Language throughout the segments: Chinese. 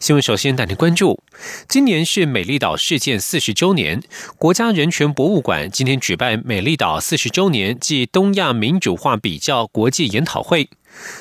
新闻。首先带您关注，今年是美丽岛事件四十周年，国家人权博物馆今天举办美丽岛四十周年暨东亚民主化比较国际研讨会。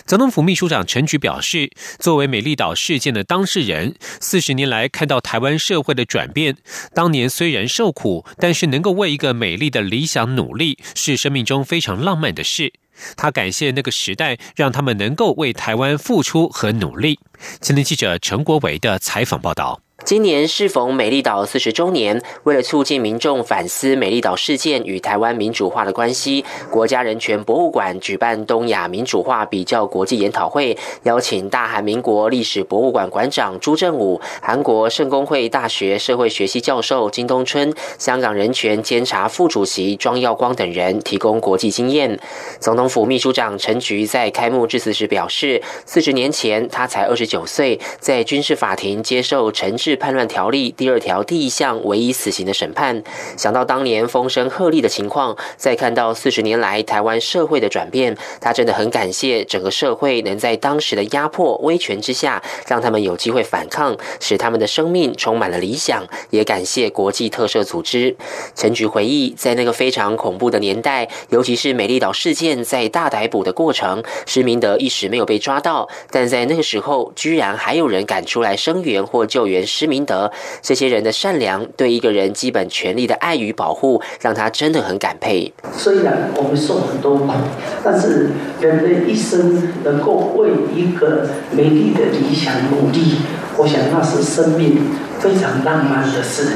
总统府秘书长陈菊表示，作为美丽岛事件的当事人，四十年来看到台湾社会的转变。当年虽然受苦，但是能够为一个美丽的理想努力，是生命中非常浪漫的事。他感谢那个时代，让他们能够为台湾付出和努力。前天记者陈国伟的采访报道。今年适逢美丽岛四十周年，为了促进民众反思美丽岛事件与台湾民主化的关系，国家人权博物馆举办东亚民主化比较国际研讨会，邀请大韩民国历史博物馆馆长朱正武、韩国圣公会大学社会学系教授金东春、香港人权监察副主席庄耀光等人提供国际经验。总统府秘书长陈菊在开幕致辞时表示，四十年前他才二十九岁，在军事法庭接受陈志。叛乱条例第二条第一项唯一死刑的审判，想到当年风声鹤唳的情况，再看到四十年来台湾社会的转变，他真的很感谢整个社会能在当时的压迫威权之下，让他们有机会反抗，使他们的生命充满了理想。也感谢国际特赦组织。陈菊回忆，在那个非常恐怖的年代，尤其是美丽岛事件在大逮捕的过程，施明德一时没有被抓到，但在那个时候，居然还有人敢出来声援或救援施。明德这些人的善良，对一个人基本权利的爱与保护，让他真的很感佩。虽然我们受很多苦，但是人的一生能够为一个美丽的理想努力，我想那是生命非常浪漫的事。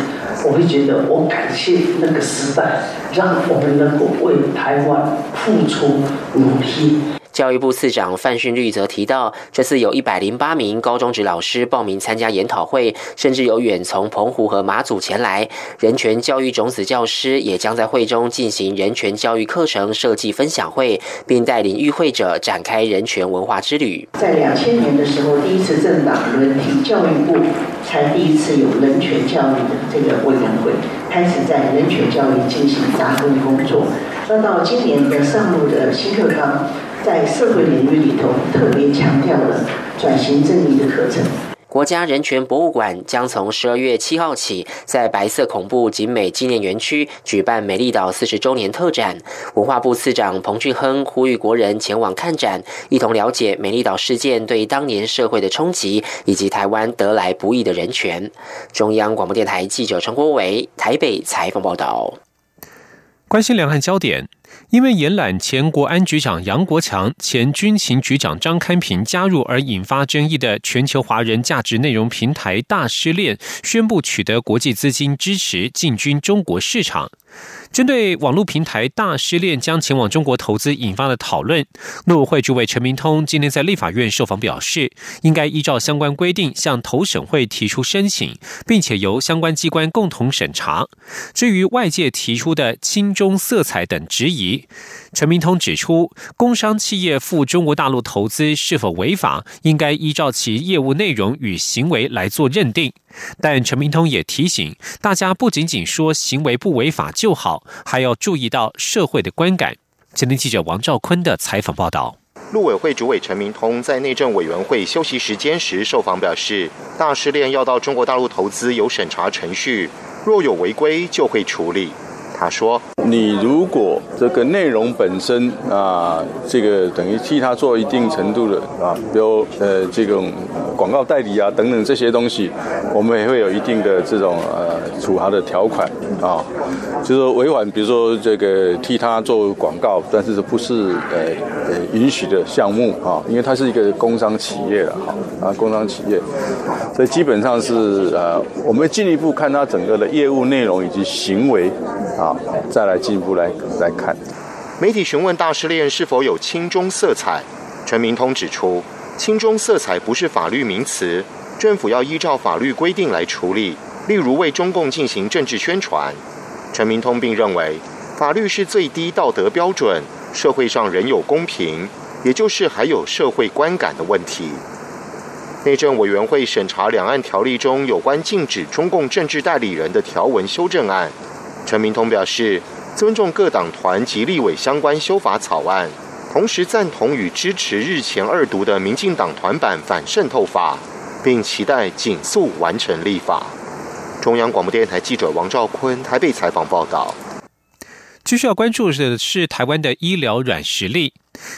我会觉得，我感谢那个时代，让我们能够为台湾付出努力。教育部次长范训律则提到，这次有一百零八名高中职老师报名参加研讨会，甚至有远从澎湖和马祖前来。人权教育种子教师也将在会中进行人权教育课程设计分享会，并带领与会者展开人权文化之旅。在两千年的时候，第一次政党轮替，教育部才第一次有人权教育的这个委员会，开始在人权教育进行扎根工作。那到今年的上路的新课纲。在社会领域里头，特别强调了转型正义的课程。国家人权博物馆将从十二月七号起，在白色恐怖景美纪念园区举办美丽岛四十周年特展。文化部次长彭俊亨呼吁国人前往看展，一同了解美丽岛事件对当年社会的冲击，以及台湾得来不易的人权。中央广播电台记者陈国伟台北采访报道。关心两岸焦点。因为延揽前国安局长杨国强、前军情局长张开平加入而引发争议的全球华人价值内容平台大失恋，宣布取得国际资金支持进军中国市场。针对网络平台大失恋将前往中国投资引发的讨论，陆委会主委陈明通今天在立法院受访表示，应该依照相关规定向投审会提出申请，并且由相关机关共同审查。至于外界提出的亲中色彩等质疑，陈明通指出，工商企业赴中国大陆投资是否违法，应该依照其业务内容与行为来做认定。但陈明通也提醒大家，不仅仅说行为不违法就好，还要注意到社会的观感。前天记者王兆坤的采访报道。陆委会主委陈明通在内政委员会休息时间时受访表示，大失恋要到中国大陆投资有审查程序，若有违规就会处理。他说：“你如果这个内容本身啊，这个等于替他做一定程度的啊，比如呃这种广告代理啊等等这些东西，我们也会有一定的这种呃处罚的条款啊，就是说违反，比如说这个替他做广告，但是不是呃呃允许的项目啊，因为它是一个工商企业了哈啊工商企业，所以基本上是呃我们进一步看他整个的业务内容以及行为。”啊，再来进一步来来看。媒体询问大失恋是否有亲中色彩，陈明通指出，亲中色彩不是法律名词，政府要依照法律规定来处理。例如为中共进行政治宣传，陈明通并认为，法律是最低道德标准，社会上仍有公平，也就是还有社会观感的问题。内政委员会审查两岸条例中有关禁止中共政治代理人的条文修正案，陈明通表示尊重各党团及立委相关修法草案，同时赞同与支持日前二读的民进党团版反渗透法，并期待紧速完成立法。中央广播电台记者王兆坤台北采访报道。继续要关注的是台湾的医疗软实力。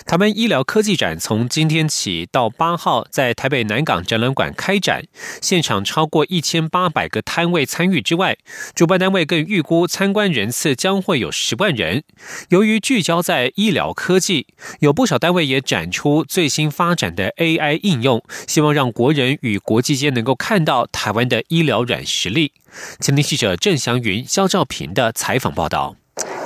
台湾医疗科技展从今天起到八号在台北南港展览馆开展，现场超过一千八百个摊位参与之外，主办单位更预估参观人次将会有十万人。由于聚焦在医疗科技，有不少单位也展出最新发展的 AI 应用，希望让国人与国际间能够看到台湾的医疗软实力。前天记者郑祥云、肖兆平的采访报道。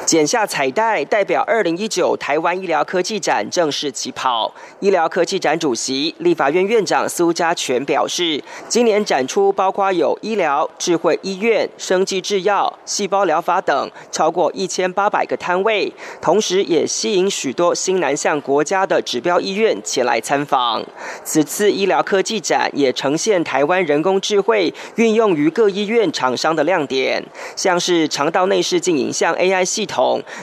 剪下彩带，代表二零一九台湾医疗科技展正式起跑。医疗科技展主席、立法院院长苏家全表示，今年展出包括有医疗、智慧医院、生技制药、细胞疗法等，超过一千八百个摊位，同时也吸引许多新南向国家的指标医院前来参访。此次医疗科技展也呈现台湾人工智慧运用于各医院厂商的亮点，像是肠道内视镜影像 AI 系统。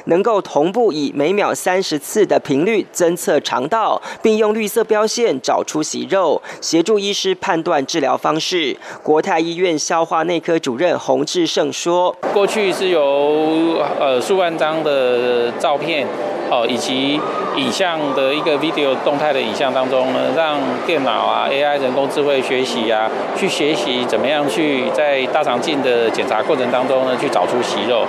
能够同步以每秒三十次的频率侦测肠道，并用绿色标线找出息肉，协助医师判断治疗方式。国泰医院消化内科主任洪志胜说：“过去是由呃数万张的照片，哦以及影像的一个 video 动态的影像当中呢，让电脑啊 AI 人工智慧学习啊，去学习怎么样去在大肠镜的检查过程当中呢，去找出息肉。”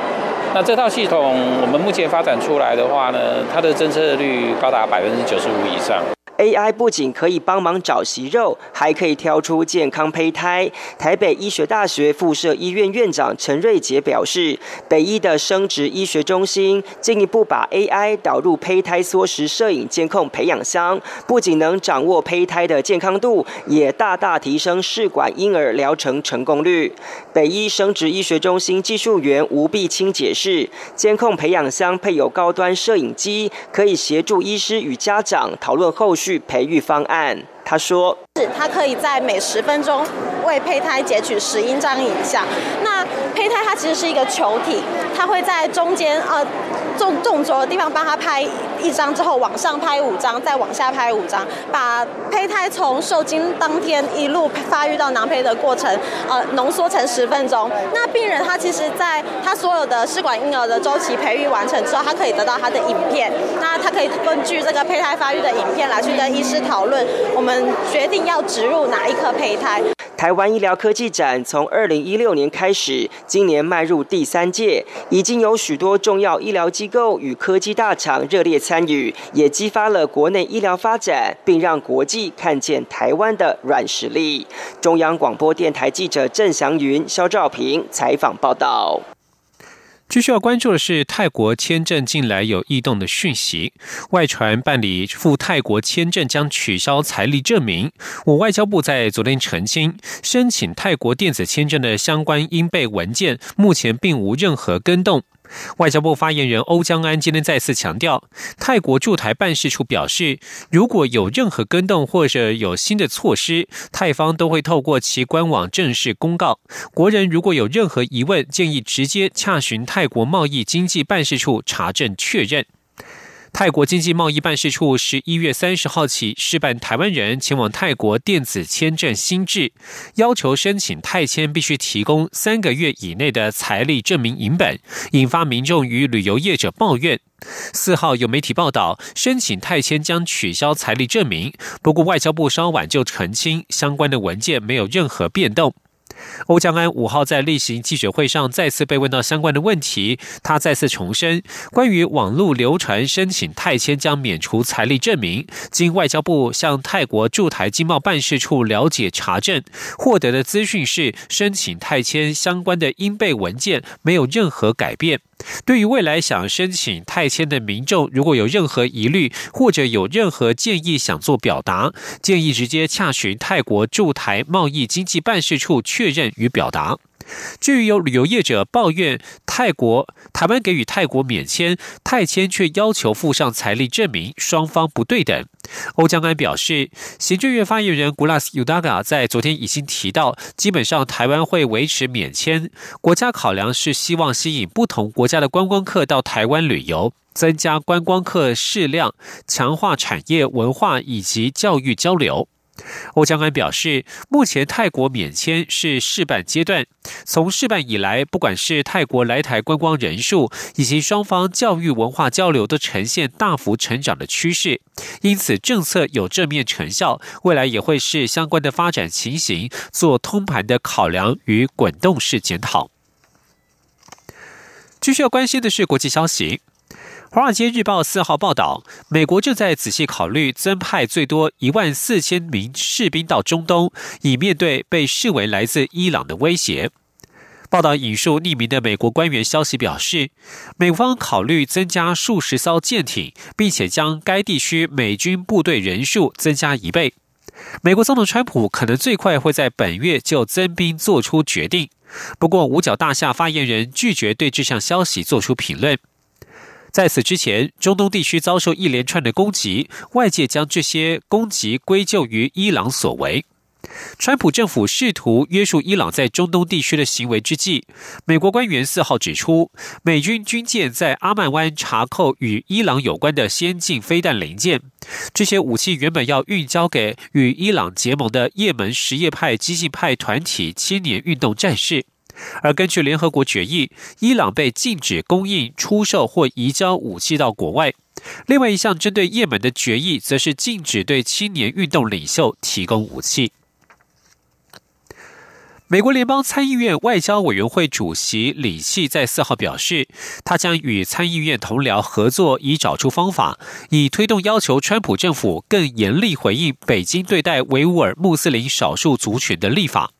那这套系统，我们目前发展出来的话呢，它的侦测率高达百分之九十五以上。AI 不仅可以帮忙找息肉，还可以挑出健康胚胎。台北医学大学附设医院院长陈瑞杰表示，北医的生殖医学中心进一步把 AI 导入胚胎缩时摄影监控培养箱，不仅能掌握胚胎的健康度，也大大提升试管婴儿疗程成功率。北医生殖医学中心技术员吴碧清解释，监控培养箱配有高端摄影机，可以协助医师与家长讨论后续。培育方案，他说：“是，他可以在每十分钟为胚胎截取十英张影像。那胚胎它其实是一个球体，它会在中间呃纵纵轴的地方帮他拍一张之后，往上拍五张，再往下拍五张，把胚胎从受精当天一路发育到囊胚的过程，呃，浓缩成十分钟。那病人他其实在他所有的试管婴儿的周期培育完成之后，他可以得到他的影片。那他可以根据这个胚胎发育的影片来去跟医师讨论，我们决定要植入哪一颗胚胎。台湾医疗科技展从二零一六年开始，今年迈入第三届，已经有许多重要医疗机构与科技大厂热烈参与，也激发了国内医疗发展，并让国际看见台湾的软实力。中央广播电台记者郑祥云、肖兆平采访报道。最需要关注的是泰国签证近来有异动的讯息，外传办理赴泰国签证将取消财力证明。我外交部在昨天澄清，申请泰国电子签证的相关应备文件目前并无任何更动。外交部发言人欧江安今天再次强调，泰国驻台办事处表示，如果有任何更动或者有新的措施，泰方都会透过其官网正式公告。国人如果有任何疑问，建议直接洽询泰国贸易经济办事处查证确认。泰国经济贸易办事处十一月三十号起试办台湾人前往泰国电子签证新制，要求申请泰签必须提供三个月以内的财力证明影本，引发民众与旅游业者抱怨。四号有媒体报道，申请泰签将取消财力证明，不过外交部稍晚就澄清，相关的文件没有任何变动。欧江安五号在例行记者会上再次被问到相关的问题，他再次重申，关于网络流传申请泰签将免除财力证明，经外交部向泰国驻台经贸办事处了解查证，获得的资讯是申请泰签相关的应备文件没有任何改变。对于未来想申请泰签的民众，如果有任何疑虑或者有任何建议想做表达，建议直接洽询泰国驻台贸易经济办事处确。确认与表达。至于有旅游业者抱怨泰国台湾给予泰国免签，泰签却要求附上财力证明，双方不对等。欧江安表示，行政院发言人 Gulas Udaga 在昨天已经提到，基本上台湾会维持免签，国家考量是希望吸引不同国家的观光客到台湾旅游，增加观光客适量，强化产业文化以及教育交流。欧江安表示，目前泰国免签是试办阶段，从试办以来，不管是泰国来台观光人数，以及双方教育文化交流，都呈现大幅成长的趋势。因此，政策有正面成效，未来也会是相关的发展情形做通盘的考量与滚动式检讨。继续要关心的是国际消息。《华尔街日报》四号报道，美国正在仔细考虑增派最多一万四千名士兵到中东，以面对被视为来自伊朗的威胁。报道引述匿名的美国官员消息表示，美方考虑增加数十艘舰艇，并且将该地区美军部队人数增加一倍。美国总统川普可能最快会在本月就增兵做出决定。不过，五角大厦发言人拒绝对这项消息做出评论。在此之前，中东地区遭受一连串的攻击，外界将这些攻击归咎于伊朗所为。川普政府试图约束伊朗在中东地区的行为之际，美国官员四号指出，美军军舰在阿曼湾查扣与伊朗有关的先进飞弹零件，这些武器原本要运交给与伊朗结盟的也门什叶派激进派团体青年运动战士。而根据联合国决议，伊朗被禁止供应、出售或移交武器到国外。另外一项针对也门的决议，则是禁止对青年运动领袖提供武器。美国联邦参议院外交委员会主席李契在四号表示，他将与参议院同僚合作，以找出方法，以推动要求川普政府更严厉回应北京对待维吾尔穆斯林少数族群的立法。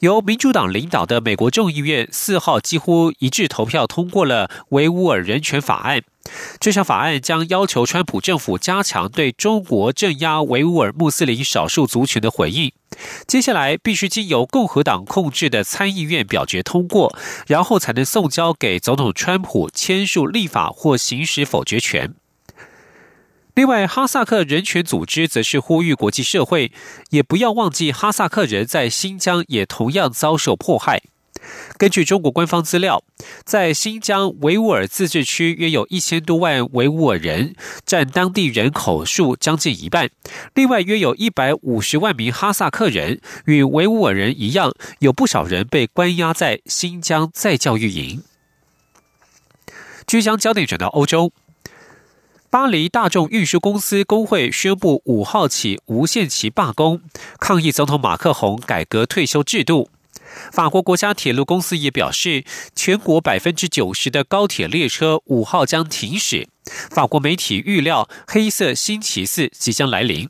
由民主党领导的美国众议院四号几乎一致投票通过了维吾尔人权法案。这项法案将要求川普政府加强对中国镇压维吾尔穆斯林少数族群的回应。接下来必须经由共和党控制的参议院表决通过，然后才能送交给总统川普签署立法或行使否决权。另外，哈萨克人权组织则是呼吁国际社会也不要忘记，哈萨克人在新疆也同样遭受迫害。根据中国官方资料，在新疆维吾尔自治区约有一千多万维吾尔人，占当地人口数将近一半。另外，约有一百五十万名哈萨克人与维吾尔人一样，有不少人被关押在新疆再教育营。据将焦点转到欧洲。巴黎大众运输公司工会宣布五号起无限期罢工，抗议总统马克宏改革退休制度。法国国家铁路公司也表示，全国百分之九十的高铁列车五号将停驶。法国媒体预料，黑色星期四即将来临。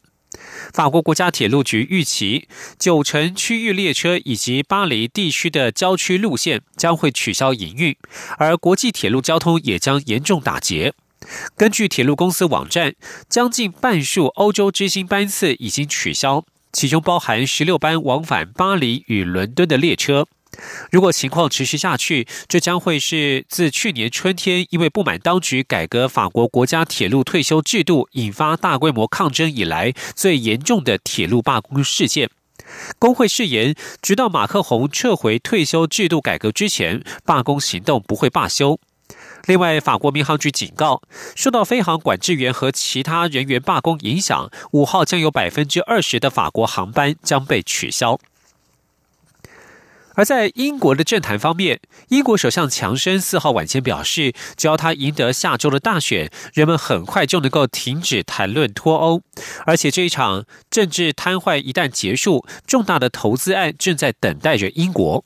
法国国家铁路局预期，九成区域列车以及巴黎地区的郊区路线将会取消营运，而国际铁路交通也将严重打劫。根据铁路公司网站，将近半数欧洲之星班次已经取消，其中包含十六班往返巴黎与伦敦的列车。如果情况持续下去，这将会是自去年春天因为不满当局改革法国国家铁路退休制度，引发大规模抗争以来最严重的铁路罢工事件。工会誓言，直到马克宏撤回退休制度改革之前，罢工行动不会罢休。另外，法国民航局警告，受到飞航管制员和其他人员罢工影响，五号将有百分之二十的法国航班将被取消。而在英国的政坛方面，英国首相强生四号晚间表示，只要他赢得下周的大选，人们很快就能够停止谈论脱欧，而且这一场政治瘫痪一旦结束，重大的投资案正在等待着英国。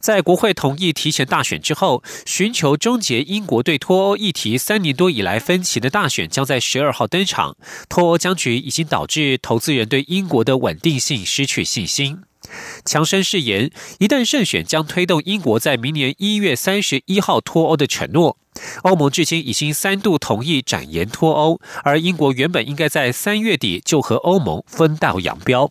在国会同意提前大选之后，寻求终结英国对脱欧议题三年多以来分歧的大选将在十二号登场。脱欧僵局已经导致投资人对英国的稳定性失去信心。强生誓言，一旦胜选，将推动英国在明年一月三十一号脱欧的承诺。欧盟至今已经三度同意展延脱欧，而英国原本应该在三月底就和欧盟分道扬镳。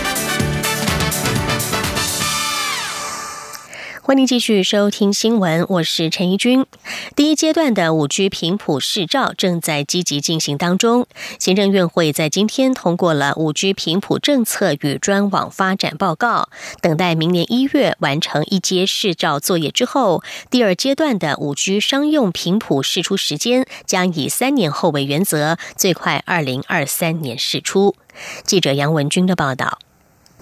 欢迎继续收听新闻，我是陈怡君。第一阶段的五 G 频谱试照正在积极进行当中。行政院会在今天通过了五 G 频谱政策与专网发展报告，等待明年一月完成一阶试照作业之后，第二阶段的五 G 商用频谱试出时间将以三年后为原则，最快二零二三年试出。记者杨文军的报道。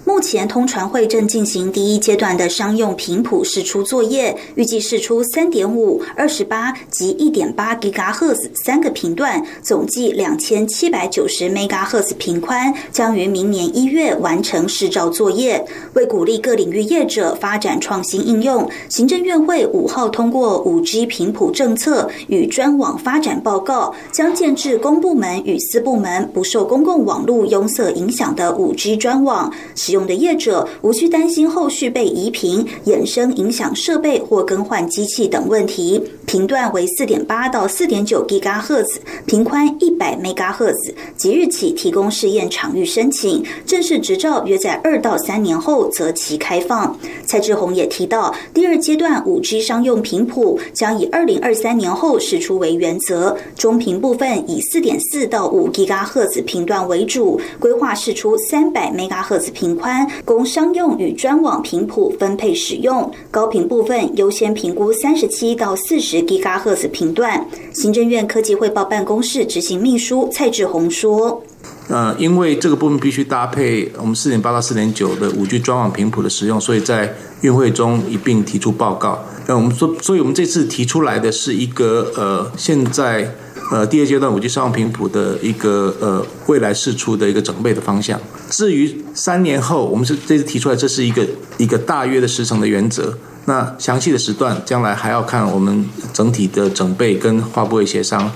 目前通传会正进行第一阶段的商用频谱试出作业，预计试出三点五、二十八及一点八吉赫兹三个频段，总计两千七百九十 mega 赫兹频宽，将于明年一月完成试照作业。为鼓励各领域业者发展创新应用，行政院会五号通过五 G 频谱政策与专网发展报告，将建制公部门与私部门不受公共网络拥塞影响的五 G 专网。使用的业者无需担心后续被移频、衍生影响设备或更换机器等问题。频段为四点八到四点九 Giga 赫兹，频宽一百 Mega 赫兹。即日起提供试验场域申请，正式执照约在二到三年后择期开放。蔡志宏也提到，第二阶段五 G 商用频谱将以二零二三年后试出为原则，中频部分以四点四到五 Giga 赫兹频段为主，规划试出三百 Mega 赫兹频宽，供商用与专网频谱分配使用。高频部分优先评估三十七到四十。吉嘎赫兹频段，行政院科技汇报办公室执行秘书蔡志宏说：“呃，因为这个部分必须搭配我们四点八到四点九的五 G 专网频谱的使用，所以在运会中一并提出报告。那我们说，所以我们这次提出来的是一个呃，现在呃第二阶段五 G 商用频谱的一个呃未来试出的一个准备的方向。至于三年后，我们是这次提出来，这是一个一个大约的时程的原则。”那详细的时段，将来还要看我们整体的准备跟发布会协商，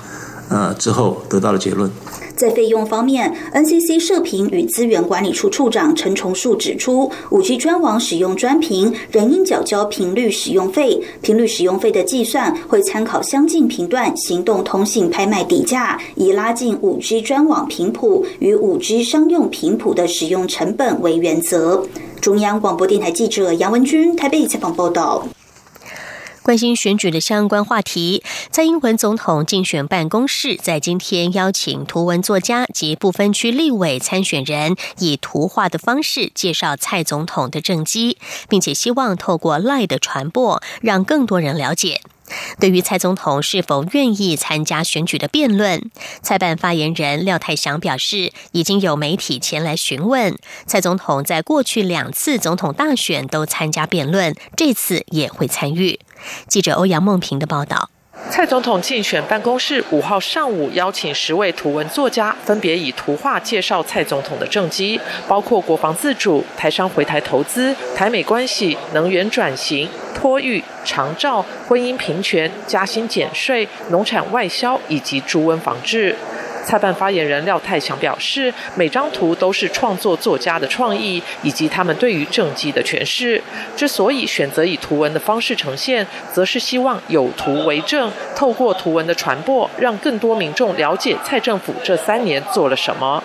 呃之后得到的结论。在费用方面，NCC 射频与资源管理处处长陈崇树指出，五 G 专网使用专频，仍应缴交频率使用费。频率使用费的计算会参考相近频段行动通信拍卖底价，以拉近五 G 专网频谱与五 G 商用频谱的使用成本为原则。中央广播电台记者杨文君台北采访报道。关心选举的相关话题，蔡英文总统竞选办公室在今天邀请图文作家及不分区立委参选人，以图画的方式介绍蔡总统的政绩，并且希望透过赖的传播，让更多人了解。对于蔡总统是否愿意参加选举的辩论，蔡办发言人廖泰祥表示，已经有媒体前来询问蔡总统，在过去两次总统大选都参加辩论，这次也会参与。记者欧阳梦平的报道。蔡总统竞选办公室五号上午邀请十位图文作家，分别以图画介绍蔡总统的政绩，包括国防自主、台商回台投资、台美关系、能源转型、托育、长照、婚姻平权、加薪减税、农产外销以及猪瘟防治。蔡办发言人廖泰祥表示，每张图都是创作作家的创意，以及他们对于政绩的诠释。之所以选择以图文的方式呈现，则是希望有图为证，透过图文的传播，让更多民众了解蔡政府这三年做了什么。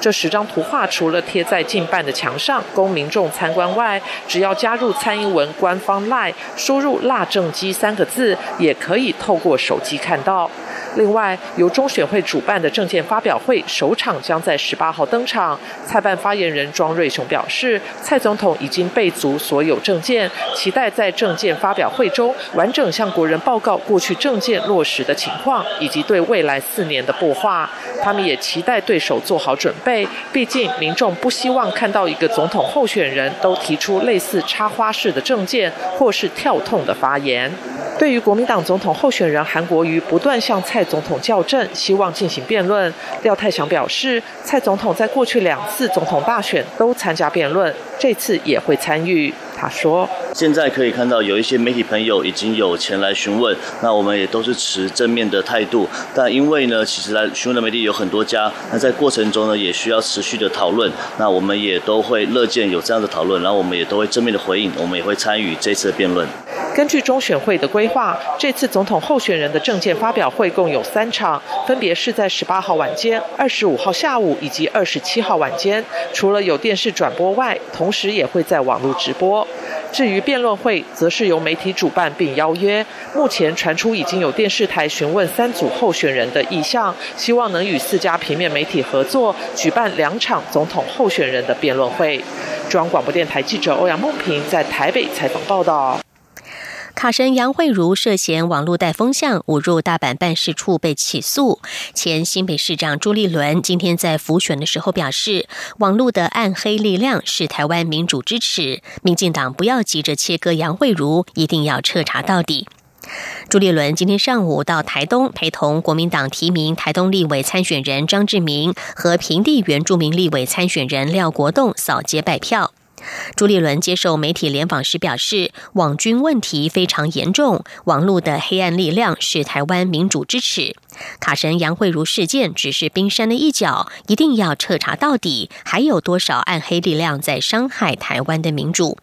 这十张图画除了贴在近半的墙上供民众参观外，只要加入蔡英文官方 LINE，输入“辣正机”三个字，也可以透过手机看到。另外，由中选会主办的证件发表会首场将在十八号登场。蔡办发言人庄瑞雄表示，蔡总统已经备足所有证件，期待在证件发表会中完整向国人报告过去证件落实的情况，以及对未来四年的擘画。他们也期待对手做好准备，毕竟民众不希望看到一个总统候选人都提出类似插花式的证件或是跳痛的发言。对于国民党总统候选人韩国瑜不断向蔡总统校正，希望进行辩论，廖泰祥表示，蔡总统在过去两次总统大选都参加辩论，这次也会参与。他说：“现在可以看到有一些媒体朋友已经有前来询问，那我们也都是持正面的态度。但因为呢，其实来询问的媒体有很多家，那在过程中呢，也需要持续的讨论。那我们也都会乐见有这样的讨论，然后我们也都会正面的回应，我们也会参与这次的辩论。”根据中选会的规划，这次总统候选人的政见发表会共有三场，分别是在十八号晚间、二十五号下午以及二十七号晚间。除了有电视转播外，同时也会在网络直播。至于辩论会，则是由媒体主办并邀约。目前传出已经有电视台询问三组候选人的意向，希望能与四家平面媒体合作，举办两场总统候选人的辩论会。中央广播电台记者欧阳梦平在台北采访报道。卡神杨慧茹涉嫌网络带风向，误入大阪办事处被起诉。前新北市长朱立伦今天在复选的时候表示，网络的暗黑力量是台湾民主支持，民进党不要急着切割杨慧茹，一定要彻查到底。朱立伦今天上午到台东，陪同国民党提名台东立委参选人张志明和平地原住民立委参选人廖国栋扫街拜票。朱立伦接受媒体联访时表示，网军问题非常严重，网络的黑暗力量是台湾民主支持。卡神杨慧茹事件只是冰山的一角，一定要彻查到底，还有多少暗黑力量在伤害台湾的民主？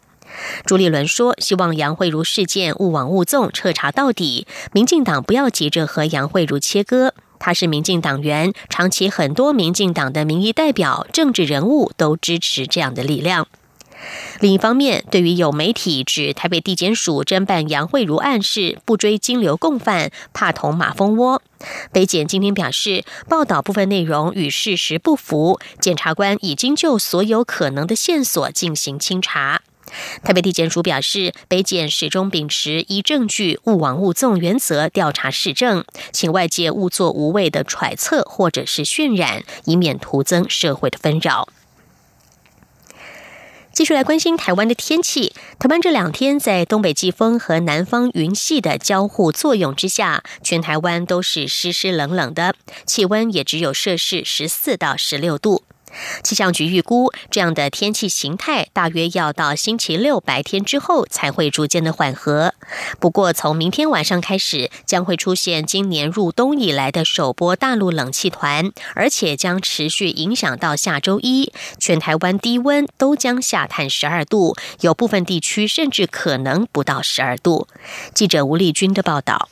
朱立伦说，希望杨慧茹事件勿往勿纵，彻查到底。民进党不要急着和杨慧茹切割，他是民进党员，长期很多民进党的民意代表、政治人物都支持这样的力量。另一方面，对于有媒体指台北地检署侦办杨慧茹案事不追金流共犯，怕捅马蜂窝，北检今天表示，报道部分内容与事实不符，检察官已经就所有可能的线索进行清查。台北地检署表示，北检始终秉持依证据、勿枉勿纵原则调查市政，请外界勿做无谓的揣测或者是渲染，以免徒增社会的纷扰。继续来关心台湾的天气。台湾这两天在东北季风和南方云系的交互作用之下，全台湾都是湿湿冷冷的，气温也只有摄氏十四到十六度。气象局预估，这样的天气形态大约要到星期六白天之后才会逐渐的缓和。不过，从明天晚上开始，将会出现今年入冬以来的首波大陆冷气团，而且将持续影响到下周一。全台湾低温都将下探十二度，有部分地区甚至可能不到十二度。记者吴丽君的报道。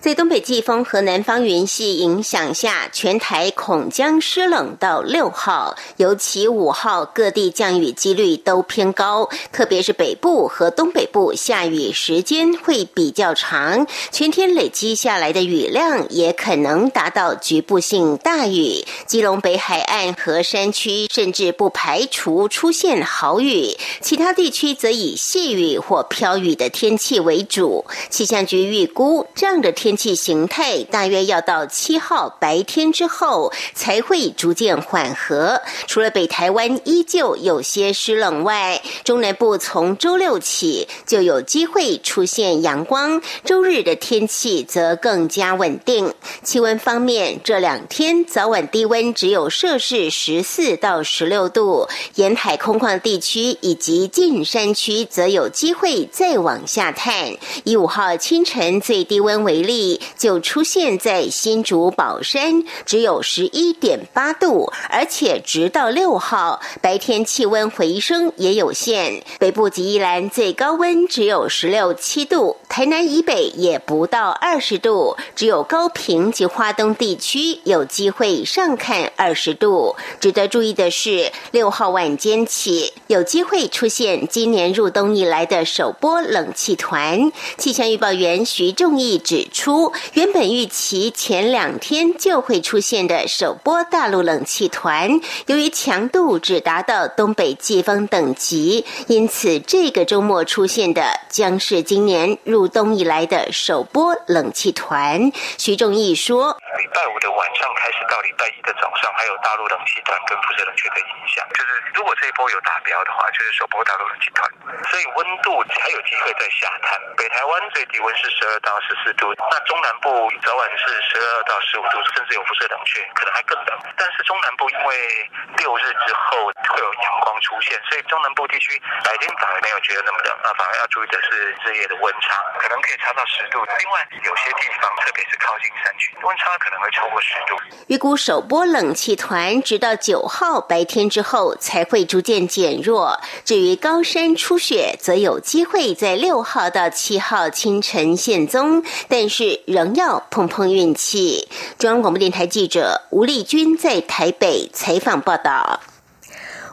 在东北季风和南方云系影响下，全台恐将湿冷到六号，尤其五号各地降雨几率都偏高，特别是北部和东北部下雨时间会比较长，全天累积下来的雨量也可能达到局部性大雨。基隆北海岸和山区甚至不排除出现豪雨，其他地区则以细雨或飘雨的天气为主。气象局预估这样的天。天气形态大约要到七号白天之后才会逐渐缓和。除了北台湾依旧有些湿冷外，中南部从周六起就有机会出现阳光。周日的天气则更加稳定。气温方面，这两天早晚低温只有摄氏十四到十六度，沿海空旷地区以及近山区则有机会再往下探。以五号清晨最低温为例。就出现在新竹宝山，只有十一点八度，而且直到六号白天气温回升也有限。北部及宜兰最高温只有十六七度，台南以北也不到二十度，只有高平及花东地区有机会上看二十度。值得注意的是，六号晚间起有机会出现今年入冬以来的首波冷气团。气象预报员徐仲义指出。原本预期前两天就会出现的首波大陆冷气团，由于强度只达到东北季风等级，因此这个周末出现的将是今年入冬以来的首波冷气团。徐仲义说：“拜五的晚上开始到礼拜一的早上，还有大陆冷气团跟辐射冷却的影响。就是如果这一波有达标的话，就是首波大陆冷气团，所以温度还有机会再下探。北台湾最低温是十二到十四度，那中南部早晚是十二到十五度，甚至有辐射冷却，可能还更冷。但是中南部因为六日之后会有阳光出现，所以中南部地区白天反而没有觉得那么冷，啊，反而要注意的是日夜的温差，可能可以差到十度。另外有些地方，特别是靠近山区，温差可能会超过十度。预估首波冷气团直到九号白天之后才会逐渐减弱。至于高山初雪，则有机会在六号到七号清晨现踪，但是仍要碰碰运气。中央广播电台记者吴丽君在台北采访报道。《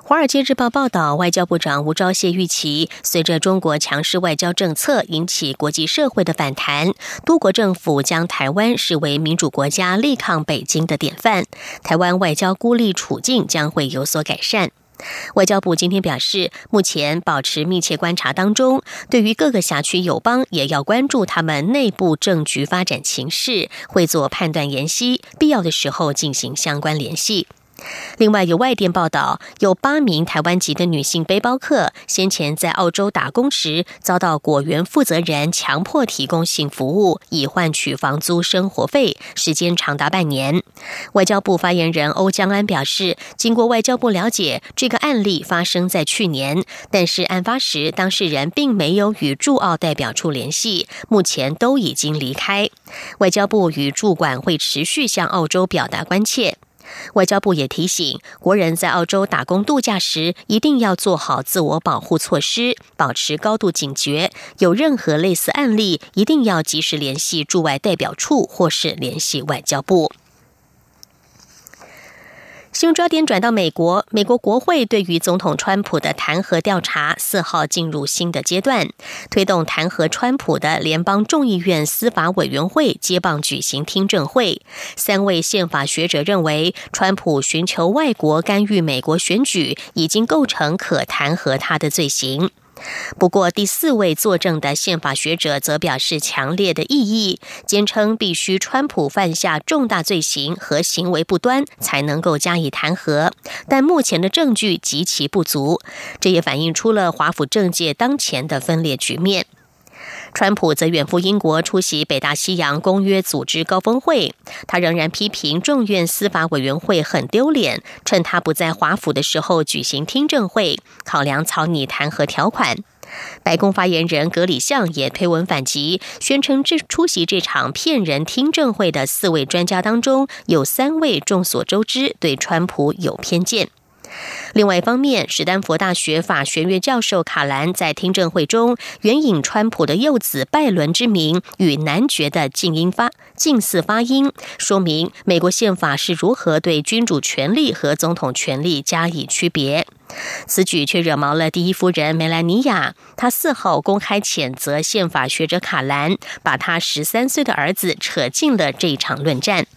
华尔街日报》报道，外交部长吴钊燮预期，随着中国强势外交政策引起国际社会的反弹，多国政府将台湾视为民主国家力抗北京的典范，台湾外交孤立处境将会有所改善。外交部今天表示，目前保持密切观察当中，对于各个辖区友邦，也要关注他们内部政局发展情势，会做判断研析，必要的时候进行相关联系。另外，有外电报道，有八名台湾籍的女性背包客先前在澳洲打工时，遭到果园负责人强迫提供性服务，以换取房租生活费，时间长达半年。外交部发言人欧江安表示，经过外交部了解，这个案例发生在去年，但是案发时当事人并没有与驻澳代表处联系，目前都已经离开。外交部与驻管会持续向澳洲表达关切。外交部也提醒国人在澳洲打工度假时，一定要做好自我保护措施，保持高度警觉。有任何类似案例，一定要及时联系驻外代表处或是联系外交部。新闻焦点转到美国，美国国会对于总统川普的弹劾调查四号进入新的阶段，推动弹劾川普的联邦众议院司法委员会接棒举行听证会。三位宪法学者认为，川普寻求外国干预美国选举，已经构成可弹劾他的罪行。不过，第四位作证的宪法学者则表示强烈的异议，坚称必须川普犯下重大罪行和行为不端才能够加以弹劾，但目前的证据极其不足。这也反映出了华府政界当前的分裂局面。川普则远赴英国出席北大西洋公约组织高峰会，他仍然批评众院司法委员会很丢脸，趁他不在华府的时候举行听证会，考量草拟弹劾条款。白宫发言人格里向也推文反击，宣称这出席这场骗人听证会的四位专家当中，有三位众所周知对川普有偏见。另外一方面，史丹佛大学法学院教授卡兰在听证会中援引川普的幼子拜伦之名与男爵的近音发近似发音，说明美国宪法是如何对君主权力和总统权力加以区别。此举却惹毛了第一夫人梅兰妮亚，她四号公开谴责宪法学者卡兰，把他十三岁的儿子扯进了这场论战。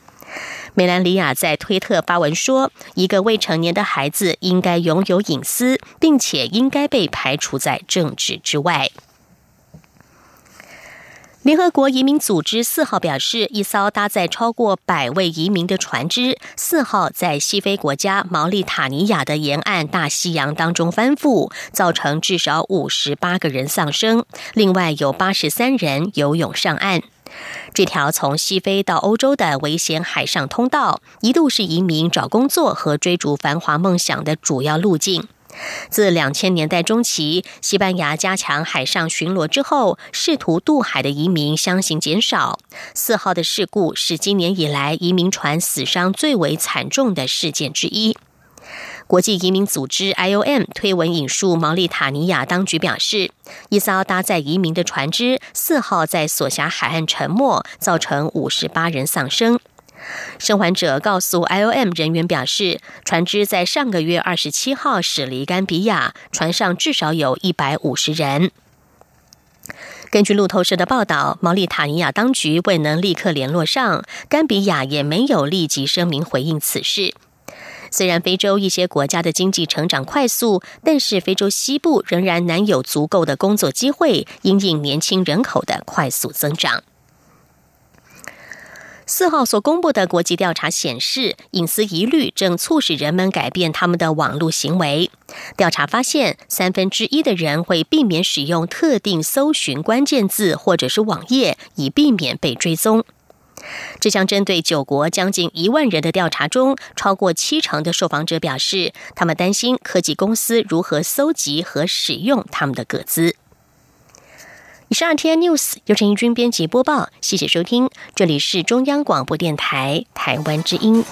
梅兰妮亚在推特发文说：“一个未成年的孩子应该拥有隐私，并且应该被排除在政治之外。”联合国移民组织四号表示，一艘搭载超过百位移民的船只四号在西非国家毛利塔尼亚的沿岸大西洋当中翻覆，造成至少五十八个人丧生，另外有八十三人游泳上岸。这条从西非到欧洲的危险海上通道，一度是移民找工作和追逐繁华梦想的主要路径。自两千年代中期，西班牙加强海上巡逻之后，试图渡海的移民相形减少。四号的事故是今年以来移民船死伤最为惨重的事件之一。国际移民组织 IOM 推文引述毛利塔尼亚当局表示，一艘搭载移民的船只四号在所辖海岸沉没，造成五十八人丧生。生还者告诉 IOM 人员表示，船只在上个月二十七号驶离甘比亚，船上至少有一百五十人。根据路透社的报道，毛利塔尼亚当局未能立刻联络上，甘比亚也没有立即声明回应此事。虽然非洲一些国家的经济成长快速，但是非洲西部仍然难有足够的工作机会，因应年轻人口的快速增长。四号所公布的国际调查显示，隐私疑虑正促使人们改变他们的网络行为。调查发现，三分之一的人会避免使用特定搜寻关键字或者是网页，以避免被追踪。这项针对九国将近一万人的调查中，超过七成的受访者表示，他们担心科技公司如何搜集和使用他们的个资。以上 T N News 由陈一军编辑播报，谢谢收听，这里是中央广播电台台湾之音。